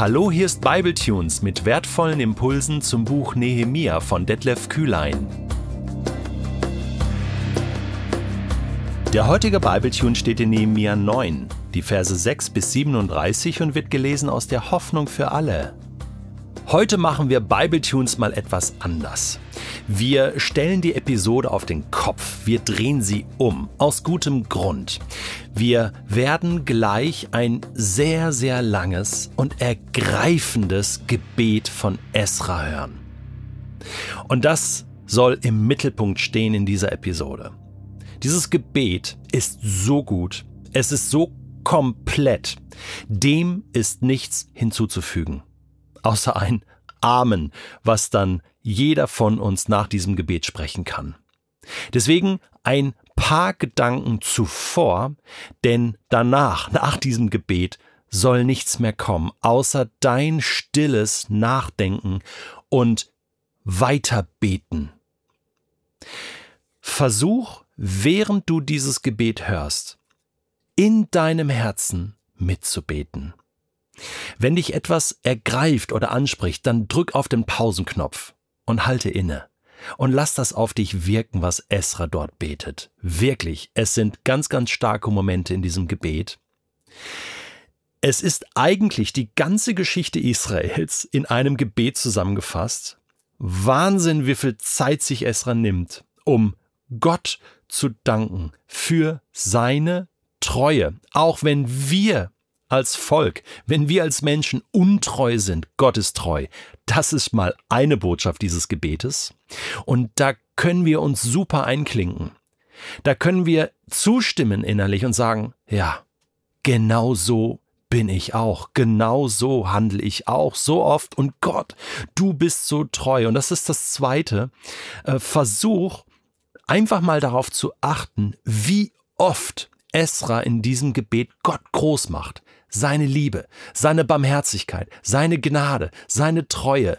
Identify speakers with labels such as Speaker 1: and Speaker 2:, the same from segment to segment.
Speaker 1: Hallo, hier ist Bibletunes mit wertvollen Impulsen zum Buch Nehemia von Detlef Kühlein. Der heutige Bibletune steht in Nehemia 9, die Verse 6 bis 37 und wird gelesen aus der Hoffnung für alle. Heute machen wir Bibletunes mal etwas anders. Wir stellen die Episode auf den Kopf, wir drehen sie um, aus gutem Grund. Wir werden gleich ein sehr, sehr langes und ergreifendes Gebet von Esra hören. Und das soll im Mittelpunkt stehen in dieser Episode. Dieses Gebet ist so gut, es ist so komplett, dem ist nichts hinzuzufügen außer ein Amen, was dann jeder von uns nach diesem Gebet sprechen kann. Deswegen ein paar Gedanken zuvor, denn danach, nach diesem Gebet, soll nichts mehr kommen, außer dein stilles Nachdenken und Weiterbeten. Versuch, während du dieses Gebet hörst, in deinem Herzen mitzubeten. Wenn dich etwas ergreift oder anspricht, dann drück auf den Pausenknopf und halte inne. Und lass das auf dich wirken, was Esra dort betet. Wirklich, es sind ganz, ganz starke Momente in diesem Gebet. Es ist eigentlich die ganze Geschichte Israels in einem Gebet zusammengefasst. Wahnsinn, wie viel Zeit sich Esra nimmt, um Gott zu danken für seine Treue. Auch wenn wir als Volk, wenn wir als Menschen untreu sind, Gott ist treu. Das ist mal eine Botschaft dieses Gebetes. Und da können wir uns super einklinken. Da können wir zustimmen innerlich und sagen, ja, genau so bin ich auch. Genau so handle ich auch so oft. Und Gott, du bist so treu. Und das ist das Zweite. Äh, versuch einfach mal darauf zu achten, wie oft Esra in diesem Gebet Gott groß macht seine Liebe, seine Barmherzigkeit, seine Gnade, seine Treue.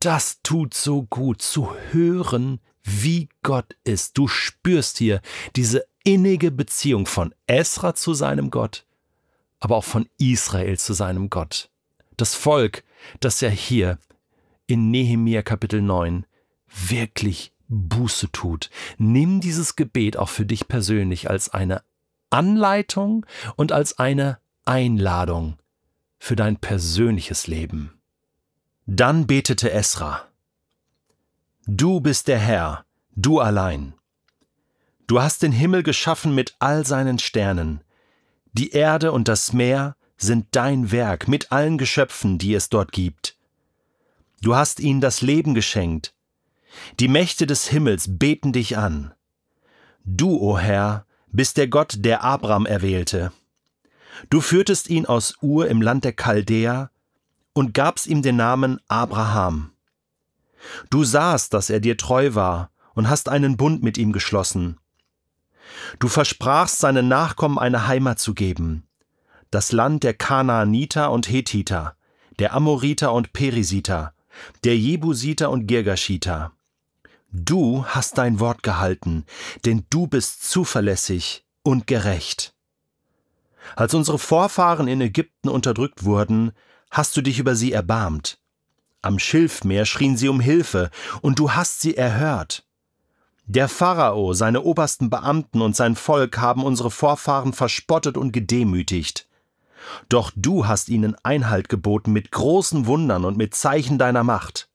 Speaker 1: Das tut so gut zu hören, wie Gott ist. Du spürst hier diese innige Beziehung von Esra zu seinem Gott, aber auch von Israel zu seinem Gott. Das Volk, das ja hier in Nehemia Kapitel 9 wirklich Buße tut. Nimm dieses Gebet auch für dich persönlich als eine Anleitung und als eine Einladung für dein persönliches Leben. Dann betete Esra, Du bist der Herr, du allein. Du hast den Himmel geschaffen mit all seinen Sternen. Die Erde und das Meer sind dein Werk mit allen Geschöpfen, die es dort gibt. Du hast ihnen das Leben geschenkt. Die Mächte des Himmels beten dich an. Du, o Herr, bist der Gott, der Abraham erwählte. Du führtest ihn aus Ur im Land der Chaldäer und gabst ihm den Namen Abraham. Du sahst, dass er dir treu war und hast einen Bund mit ihm geschlossen. Du versprachst seinen Nachkommen eine Heimat zu geben, das Land der Kanaaniter und Hethiter, der Amoriter und Perisiter, der Jebusiter und Girgashiter. Du hast dein Wort gehalten, denn du bist zuverlässig und gerecht. Als unsere Vorfahren in Ägypten unterdrückt wurden, hast du dich über sie erbarmt. Am Schilfmeer schrien sie um Hilfe, und du hast sie erhört. Der Pharao, seine obersten Beamten und sein Volk haben unsere Vorfahren verspottet und gedemütigt. Doch du hast ihnen Einhalt geboten mit großen Wundern und mit Zeichen deiner Macht.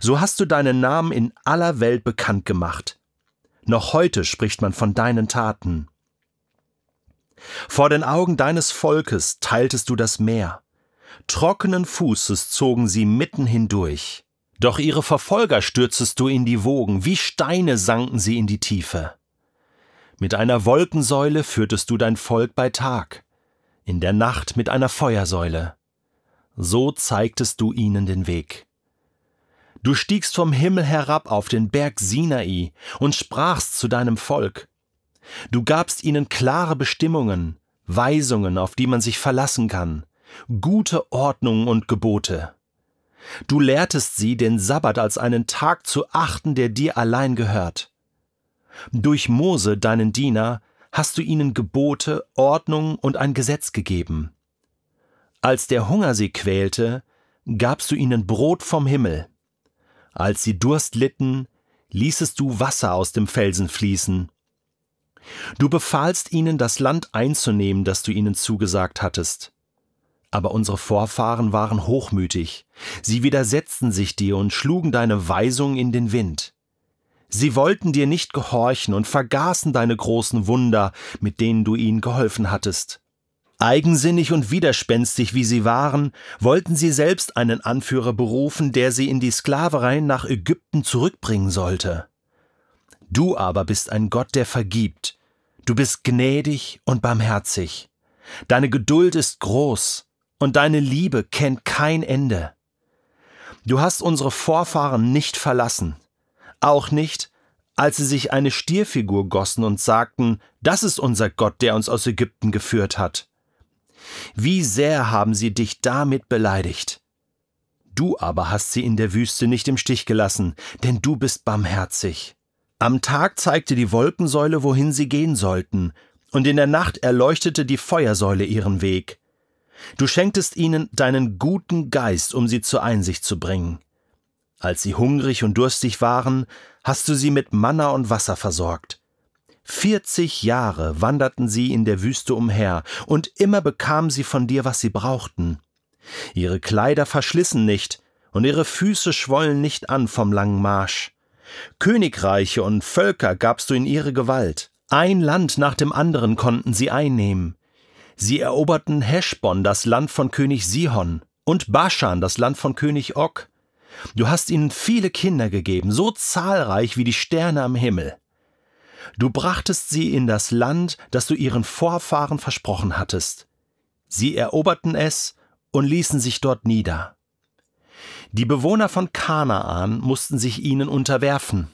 Speaker 1: So hast du deinen Namen in aller Welt bekannt gemacht. Noch heute spricht man von deinen Taten. Vor den Augen deines Volkes teiltest du das Meer. Trockenen Fußes zogen sie mitten hindurch. Doch ihre Verfolger stürzest du in die Wogen, wie Steine sanken sie in die Tiefe. Mit einer Wolkensäule führtest du dein Volk bei Tag, in der Nacht mit einer Feuersäule. So zeigtest du ihnen den Weg. Du stiegst vom Himmel herab auf den Berg Sinai und sprachst zu deinem Volk, Du gabst ihnen klare Bestimmungen, Weisungen, auf die man sich verlassen kann, gute Ordnungen und Gebote. Du lehrtest sie, den Sabbat als einen Tag zu achten, der dir allein gehört. Durch Mose, deinen Diener, hast du ihnen Gebote, Ordnungen und ein Gesetz gegeben. Als der Hunger sie quälte, gabst du ihnen Brot vom Himmel. Als sie Durst litten, ließest du Wasser aus dem Felsen fließen. Du befahlst ihnen, das Land einzunehmen, das du ihnen zugesagt hattest. Aber unsere Vorfahren waren hochmütig, sie widersetzten sich dir und schlugen deine Weisung in den Wind. Sie wollten dir nicht gehorchen und vergaßen deine großen Wunder, mit denen du ihnen geholfen hattest. Eigensinnig und widerspenstig wie sie waren, wollten sie selbst einen Anführer berufen, der sie in die Sklaverei nach Ägypten zurückbringen sollte. Du aber bist ein Gott, der vergibt. Du bist gnädig und barmherzig. Deine Geduld ist groß und deine Liebe kennt kein Ende. Du hast unsere Vorfahren nicht verlassen, auch nicht, als sie sich eine Stierfigur gossen und sagten, das ist unser Gott, der uns aus Ägypten geführt hat. Wie sehr haben sie dich damit beleidigt. Du aber hast sie in der Wüste nicht im Stich gelassen, denn du bist barmherzig. Am Tag zeigte die Wolkensäule, wohin sie gehen sollten, und in der Nacht erleuchtete die Feuersäule ihren Weg. Du schenktest ihnen deinen guten Geist, um sie zur Einsicht zu bringen. Als sie hungrig und durstig waren, hast du sie mit Manna und Wasser versorgt. Vierzig Jahre wanderten sie in der Wüste umher, und immer bekamen sie von dir, was sie brauchten. Ihre Kleider verschlissen nicht, und ihre Füße schwollen nicht an vom langen Marsch. Königreiche und Völker gabst du in ihre Gewalt. Ein Land nach dem anderen konnten sie einnehmen. Sie eroberten Heschbon, das Land von König Sihon, und Baschan, das Land von König Og. Du hast ihnen viele Kinder gegeben, so zahlreich wie die Sterne am Himmel. Du brachtest sie in das Land, das du ihren Vorfahren versprochen hattest. Sie eroberten es und ließen sich dort nieder. Die Bewohner von Kanaan mussten sich ihnen unterwerfen.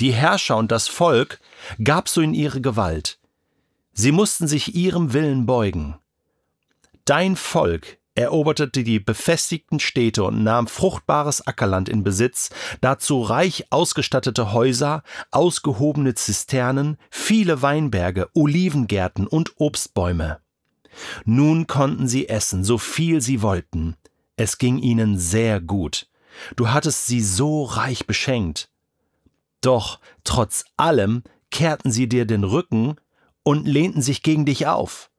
Speaker 1: Die Herrscher und das Volk gabst du in ihre Gewalt. Sie mussten sich ihrem Willen beugen. Dein Volk eroberte die befestigten Städte und nahm fruchtbares Ackerland in Besitz, dazu reich ausgestattete Häuser, ausgehobene Zisternen, viele Weinberge, Olivengärten und Obstbäume. Nun konnten sie essen, so viel sie wollten. Es ging ihnen sehr gut. Du hattest sie so reich beschenkt. Doch trotz allem kehrten sie dir den Rücken und lehnten sich gegen dich auf.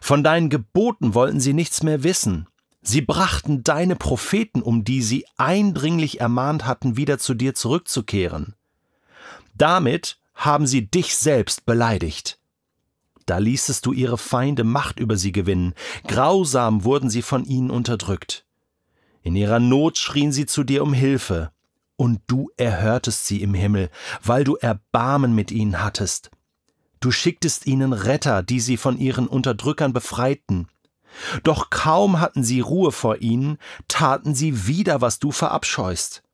Speaker 1: Von deinen Geboten wollten sie nichts mehr wissen. Sie brachten deine Propheten, um die sie eindringlich ermahnt hatten, wieder zu dir zurückzukehren. Damit haben sie dich selbst beleidigt. Da ließest du ihre Feinde Macht über sie gewinnen, grausam wurden sie von ihnen unterdrückt. In ihrer Not schrien sie zu dir um Hilfe, und du erhörtest sie im Himmel, weil du Erbarmen mit ihnen hattest. Du schicktest ihnen Retter, die sie von ihren Unterdrückern befreiten. Doch kaum hatten sie Ruhe vor ihnen, taten sie wieder, was du verabscheust.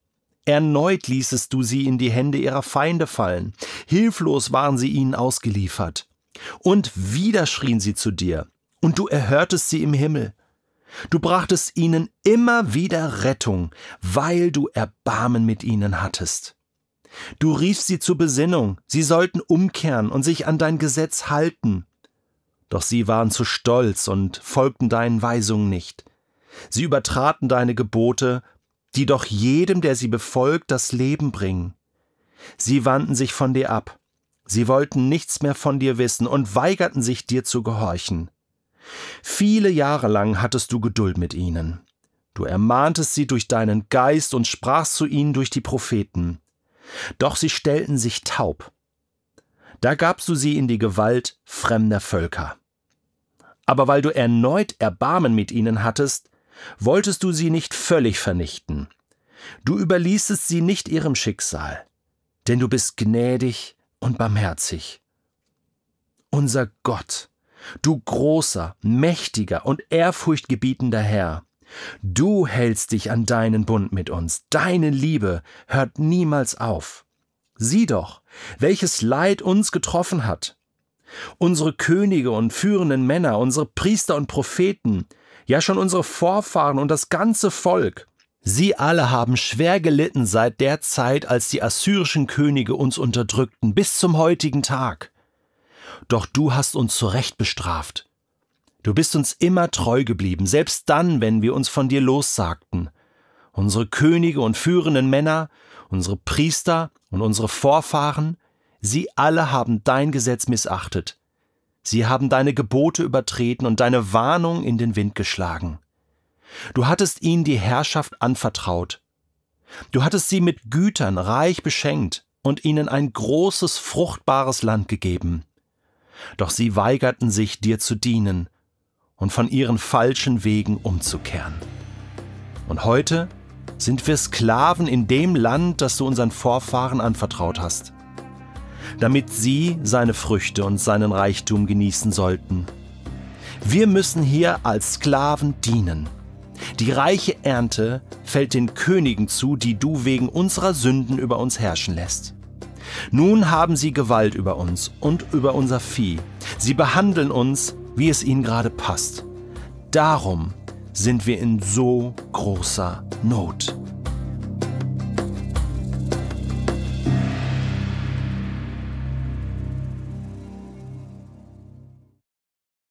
Speaker 1: Erneut ließest du sie in die Hände ihrer Feinde fallen, hilflos waren sie ihnen ausgeliefert. Und wieder schrien sie zu dir, und du erhörtest sie im Himmel. Du brachtest ihnen immer wieder Rettung, weil du Erbarmen mit ihnen hattest. Du riefst sie zur Besinnung, sie sollten umkehren und sich an dein Gesetz halten. Doch sie waren zu stolz und folgten deinen Weisungen nicht. Sie übertraten deine Gebote, die doch jedem, der sie befolgt, das Leben bringen. Sie wandten sich von dir ab. Sie wollten nichts mehr von dir wissen und weigerten sich dir zu gehorchen. Viele Jahre lang hattest du Geduld mit ihnen. Du ermahntest sie durch deinen Geist und sprachst zu ihnen durch die Propheten. Doch sie stellten sich taub. Da gabst du sie in die Gewalt fremder Völker. Aber weil du erneut Erbarmen mit ihnen hattest, wolltest du sie nicht völlig vernichten. Du überließest sie nicht ihrem Schicksal, denn du bist gnädig und barmherzig. Unser Gott, du großer, mächtiger und ehrfurchtgebietender Herr, Du hältst dich an deinen Bund mit uns, deine Liebe hört niemals auf. Sieh doch, welches Leid uns getroffen hat. Unsere Könige und führenden Männer, unsere Priester und Propheten, ja schon unsere Vorfahren und das ganze Volk, sie alle haben schwer gelitten seit der Zeit, als die assyrischen Könige uns unterdrückten, bis zum heutigen Tag. Doch du hast uns zurecht bestraft Du bist uns immer treu geblieben, selbst dann, wenn wir uns von dir lossagten. Unsere Könige und führenden Männer, unsere Priester und unsere Vorfahren, sie alle haben dein Gesetz missachtet. Sie haben deine Gebote übertreten und deine Warnung in den Wind geschlagen. Du hattest ihnen die Herrschaft anvertraut. Du hattest sie mit Gütern reich beschenkt und ihnen ein großes, fruchtbares Land gegeben. Doch sie weigerten sich, dir zu dienen und von ihren falschen Wegen umzukehren. Und heute sind wir Sklaven in dem Land, das du unseren Vorfahren anvertraut hast, damit sie seine Früchte und seinen Reichtum genießen sollten. Wir müssen hier als Sklaven dienen. Die reiche Ernte fällt den Königen zu, die du wegen unserer Sünden über uns herrschen lässt. Nun haben sie Gewalt über uns und über unser Vieh. Sie behandeln uns wie es ihnen gerade passt. Darum sind wir in so großer Not.